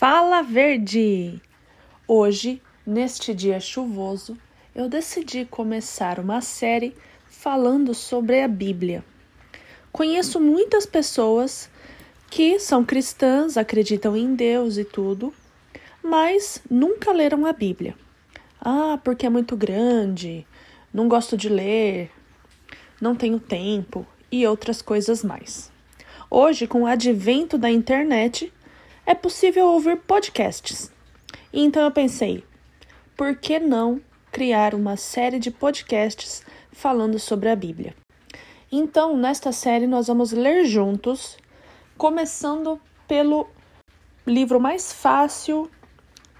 Fala Verde! Hoje, neste dia chuvoso, eu decidi começar uma série falando sobre a Bíblia. Conheço muitas pessoas que são cristãs, acreditam em Deus e tudo, mas nunca leram a Bíblia. Ah, porque é muito grande, não gosto de ler, não tenho tempo e outras coisas mais. Hoje, com o advento da internet, é possível ouvir podcasts. Então eu pensei, por que não criar uma série de podcasts falando sobre a Bíblia? Então, nesta série, nós vamos ler juntos, começando pelo livro mais fácil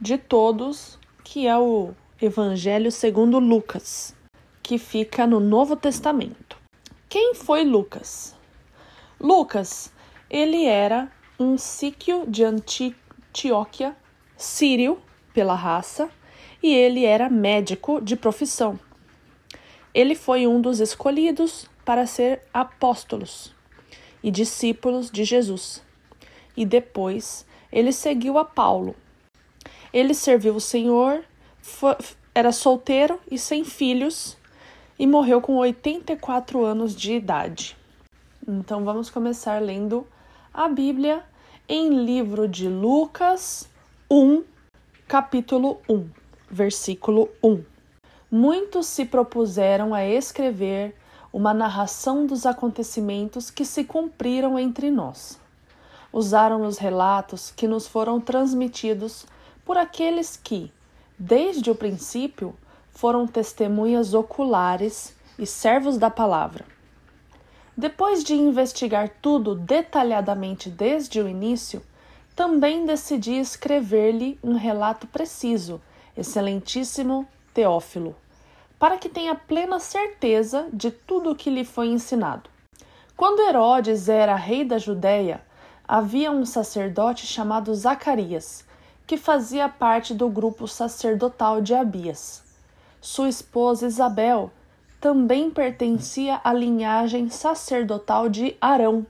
de todos, que é o Evangelho segundo Lucas, que fica no Novo Testamento. Quem foi Lucas? Lucas, ele era um síquio de Antioquia, sírio pela raça, e ele era médico de profissão. Ele foi um dos escolhidos para ser apóstolos e discípulos de Jesus. E depois ele seguiu a Paulo. Ele serviu o Senhor, foi, era solteiro e sem filhos e morreu com 84 anos de idade. Então vamos começar lendo a Bíblia em livro de Lucas 1, capítulo 1, versículo 1. Muitos se propuseram a escrever uma narração dos acontecimentos que se cumpriram entre nós. Usaram os relatos que nos foram transmitidos por aqueles que, desde o princípio, foram testemunhas oculares e servos da palavra. Depois de investigar tudo detalhadamente desde o início, também decidi escrever-lhe um relato preciso, excelentíssimo Teófilo, para que tenha plena certeza de tudo o que lhe foi ensinado. Quando Herodes era rei da Judéia, havia um sacerdote chamado Zacarias, que fazia parte do grupo sacerdotal de Abias. Sua esposa Isabel também pertencia à linhagem sacerdotal de Arão.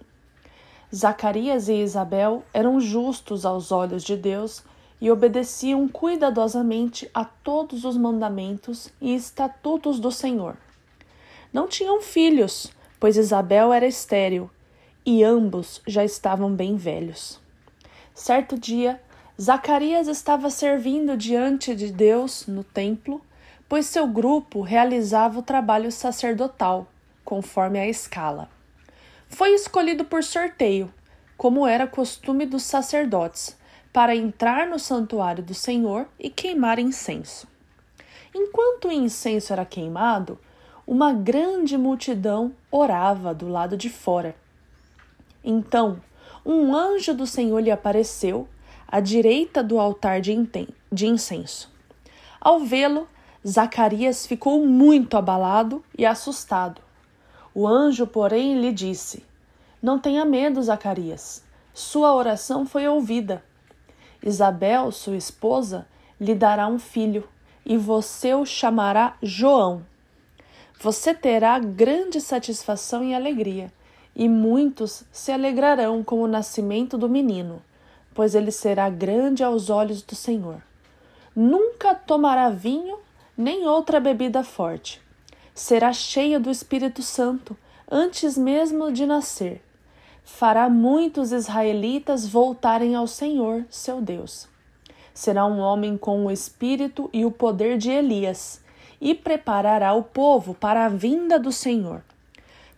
Zacarias e Isabel eram justos aos olhos de Deus e obedeciam cuidadosamente a todos os mandamentos e estatutos do Senhor. Não tinham filhos, pois Isabel era estéril e ambos já estavam bem velhos. Certo dia, Zacarias estava servindo diante de Deus no templo pois seu grupo realizava o trabalho sacerdotal, conforme a escala. Foi escolhido por sorteio, como era costume dos sacerdotes, para entrar no santuário do Senhor e queimar incenso. Enquanto o incenso era queimado, uma grande multidão orava do lado de fora. Então, um anjo do Senhor lhe apareceu à direita do altar de incenso. Ao vê-lo, Zacarias ficou muito abalado e assustado. O anjo, porém, lhe disse: Não tenha medo, Zacarias. Sua oração foi ouvida. Isabel, sua esposa, lhe dará um filho, e você o chamará João. Você terá grande satisfação e alegria, e muitos se alegrarão com o nascimento do menino, pois ele será grande aos olhos do Senhor. Nunca tomará vinho nem outra bebida forte. Será cheia do Espírito Santo antes mesmo de nascer. Fará muitos israelitas voltarem ao Senhor, seu Deus. Será um homem com o espírito e o poder de Elias, e preparará o povo para a vinda do Senhor.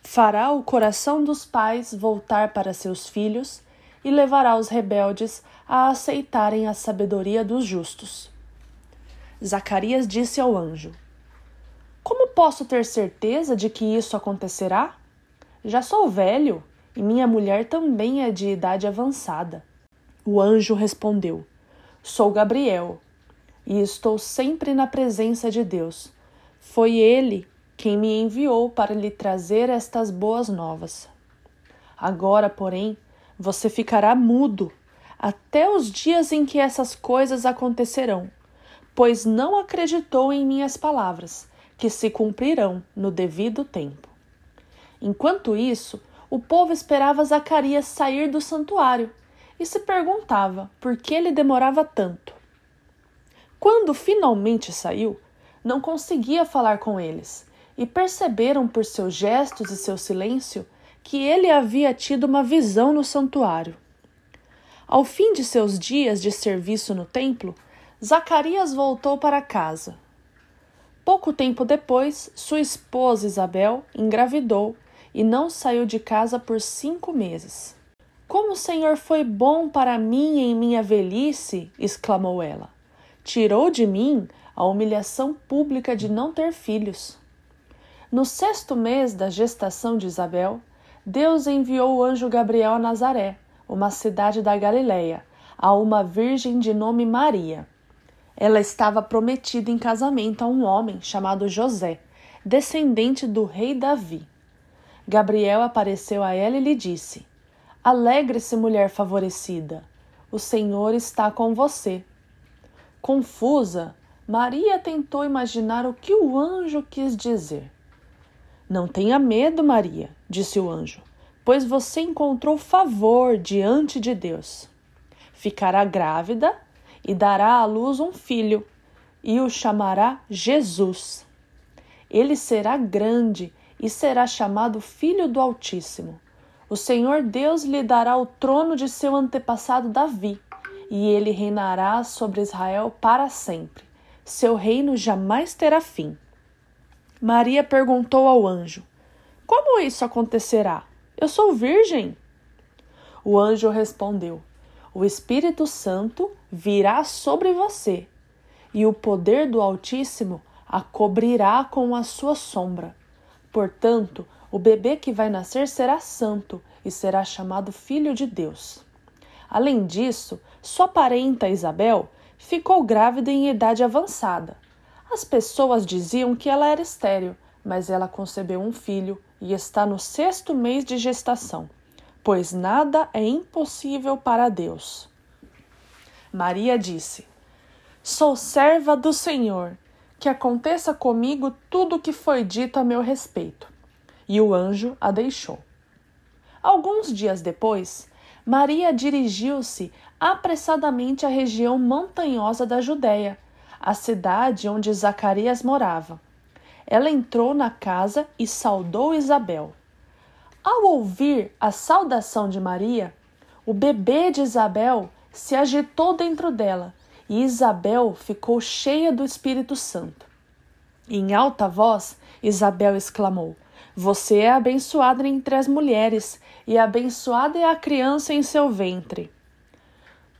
Fará o coração dos pais voltar para seus filhos e levará os rebeldes a aceitarem a sabedoria dos justos. Zacarias disse ao anjo: Como posso ter certeza de que isso acontecerá? Já sou velho e minha mulher também é de idade avançada. O anjo respondeu: Sou Gabriel e estou sempre na presença de Deus. Foi ele quem me enviou para lhe trazer estas boas novas. Agora, porém, você ficará mudo até os dias em que essas coisas acontecerão pois não acreditou em minhas palavras, que se cumprirão no devido tempo. Enquanto isso, o povo esperava Zacarias sair do santuário. e se perguntava por que ele demorava tanto. Quando finalmente saiu, não conseguia falar com eles e perceberam por seus gestos e seu silêncio que ele havia tido uma visão no santuário. Ao fim de seus dias de serviço no templo, Zacarias voltou para casa. Pouco tempo depois, sua esposa Isabel engravidou e não saiu de casa por cinco meses. Como o Senhor foi bom para mim em minha velhice! exclamou ela. Tirou de mim a humilhação pública de não ter filhos. No sexto mês da gestação de Isabel, Deus enviou o anjo Gabriel a Nazaré, uma cidade da Galiléia, a uma virgem de nome Maria. Ela estava prometida em casamento a um homem chamado José, descendente do rei Davi. Gabriel apareceu a ela e lhe disse: Alegre-se, mulher favorecida, o Senhor está com você. Confusa, Maria tentou imaginar o que o anjo quis dizer. Não tenha medo, Maria, disse o anjo, pois você encontrou favor diante de Deus. Ficará grávida e dará à luz um filho, e o chamará Jesus. Ele será grande e será chamado Filho do Altíssimo. O Senhor Deus lhe dará o trono de seu antepassado Davi, e ele reinará sobre Israel para sempre. Seu reino jamais terá fim. Maria perguntou ao anjo: Como isso acontecerá? Eu sou virgem. O anjo respondeu: O Espírito Santo virá sobre você, e o poder do Altíssimo a cobrirá com a sua sombra. Portanto, o bebê que vai nascer será santo e será chamado Filho de Deus. Além disso, sua parenta Isabel ficou grávida em idade avançada as pessoas diziam que ela era estéril, mas ela concebeu um filho e está no sexto mês de gestação, pois nada é impossível para Deus. Maria disse: Sou serva do Senhor, que aconteça comigo tudo o que foi dito a meu respeito. E o anjo a deixou. Alguns dias depois, Maria dirigiu-se apressadamente à região montanhosa da Judéia a cidade onde Zacarias morava. Ela entrou na casa e saudou Isabel. Ao ouvir a saudação de Maria, o bebê de Isabel se agitou dentro dela e Isabel ficou cheia do Espírito Santo. Em alta voz, Isabel exclamou: Você é abençoada entre as mulheres, e abençoada é a criança em seu ventre.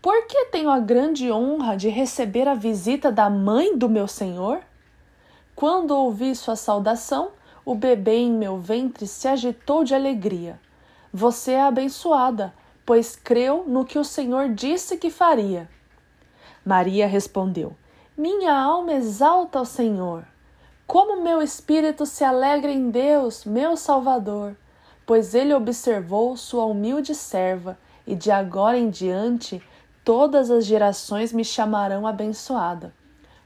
Por que tenho a grande honra de receber a visita da mãe do meu senhor? Quando ouvi sua saudação, o bebê em meu ventre se agitou de alegria. Você é abençoada, pois creu no que o Senhor disse que faria. Maria respondeu: Minha alma exalta ao Senhor. Como meu espírito se alegra em Deus, meu Salvador, pois ele observou sua humilde serva, e de agora em diante todas as gerações me chamarão abençoada,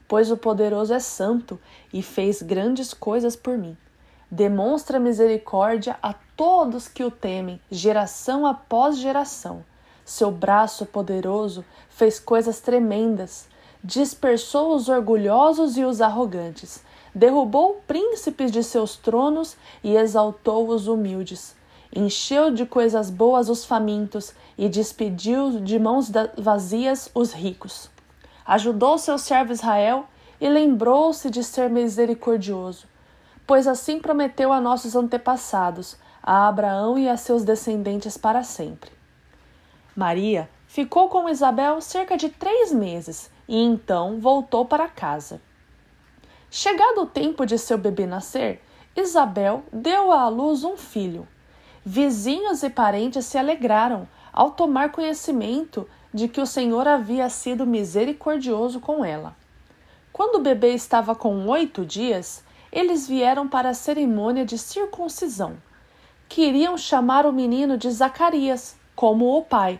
pois o poderoso é santo e fez grandes coisas por mim. Demonstra misericórdia a todos que o temem, geração após geração. Seu braço poderoso fez coisas tremendas, dispersou os orgulhosos e os arrogantes, derrubou príncipes de seus tronos e exaltou os humildes encheu de coisas boas os famintos e despediu de mãos vazias os ricos. Ajudou seu servo Israel e lembrou-se de ser misericordioso, pois assim prometeu a nossos antepassados, a Abraão e a seus descendentes para sempre. Maria ficou com Isabel cerca de três meses e então voltou para casa. Chegado o tempo de seu bebê nascer, Isabel deu à luz um filho Vizinhos e parentes se alegraram ao tomar conhecimento de que o Senhor havia sido misericordioso com ela. Quando o bebê estava com oito dias, eles vieram para a cerimônia de circuncisão. Queriam chamar o menino de Zacarias, como o pai,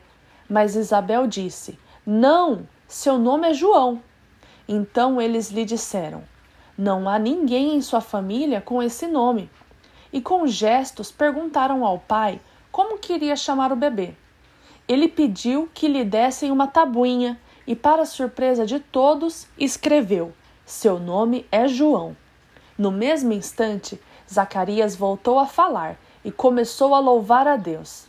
mas Isabel disse: Não, seu nome é João. Então eles lhe disseram: Não há ninguém em sua família com esse nome e com gestos perguntaram ao pai como queria chamar o bebê. ele pediu que lhe dessem uma tabuinha e, para surpresa de todos, escreveu: Seu nome é João. No mesmo instante, Zacarias voltou a falar e começou a louvar a Deus.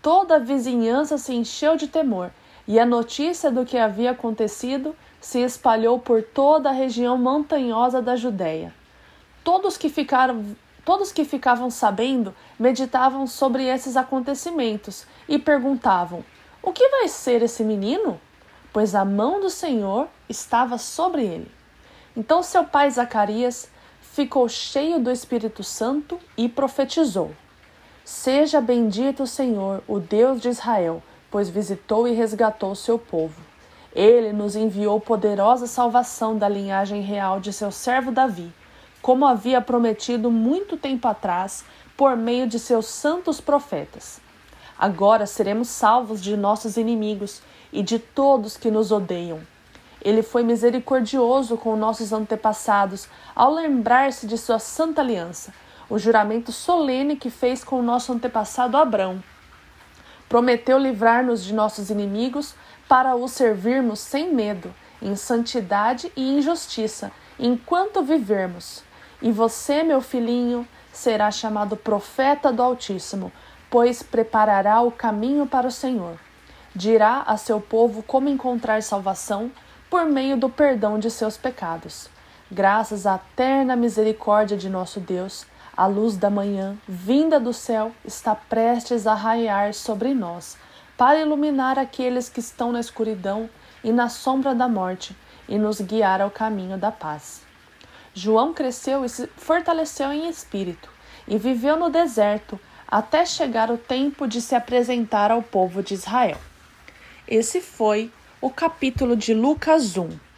Toda a vizinhança se encheu de temor, e a notícia do que havia acontecido se espalhou por toda a região montanhosa da Judéia. Todos que ficaram Todos que ficavam sabendo meditavam sobre esses acontecimentos e perguntavam: O que vai ser esse menino? Pois a mão do Senhor estava sobre ele. Então seu pai Zacarias ficou cheio do Espírito Santo e profetizou: Seja bendito o Senhor, o Deus de Israel, pois visitou e resgatou seu povo. Ele nos enviou poderosa salvação da linhagem real de seu servo Davi, como havia prometido muito tempo atrás por meio de seus santos profetas. Agora seremos salvos de nossos inimigos e de todos que nos odeiam. Ele foi misericordioso com nossos antepassados ao lembrar-se de sua santa aliança, o juramento solene que fez com o nosso antepassado Abrão. Prometeu livrar-nos de nossos inimigos para o servirmos sem medo, em santidade e em justiça, enquanto vivermos. E você, meu filhinho, será chamado profeta do Altíssimo, pois preparará o caminho para o Senhor. Dirá a seu povo como encontrar salvação por meio do perdão de seus pecados. Graças à terna misericórdia de nosso Deus, a luz da manhã, vinda do céu, está prestes a raiar sobre nós, para iluminar aqueles que estão na escuridão e na sombra da morte, e nos guiar ao caminho da paz. João cresceu e se fortaleceu em espírito, e viveu no deserto até chegar o tempo de se apresentar ao povo de Israel. Esse foi o capítulo de Lucas 1.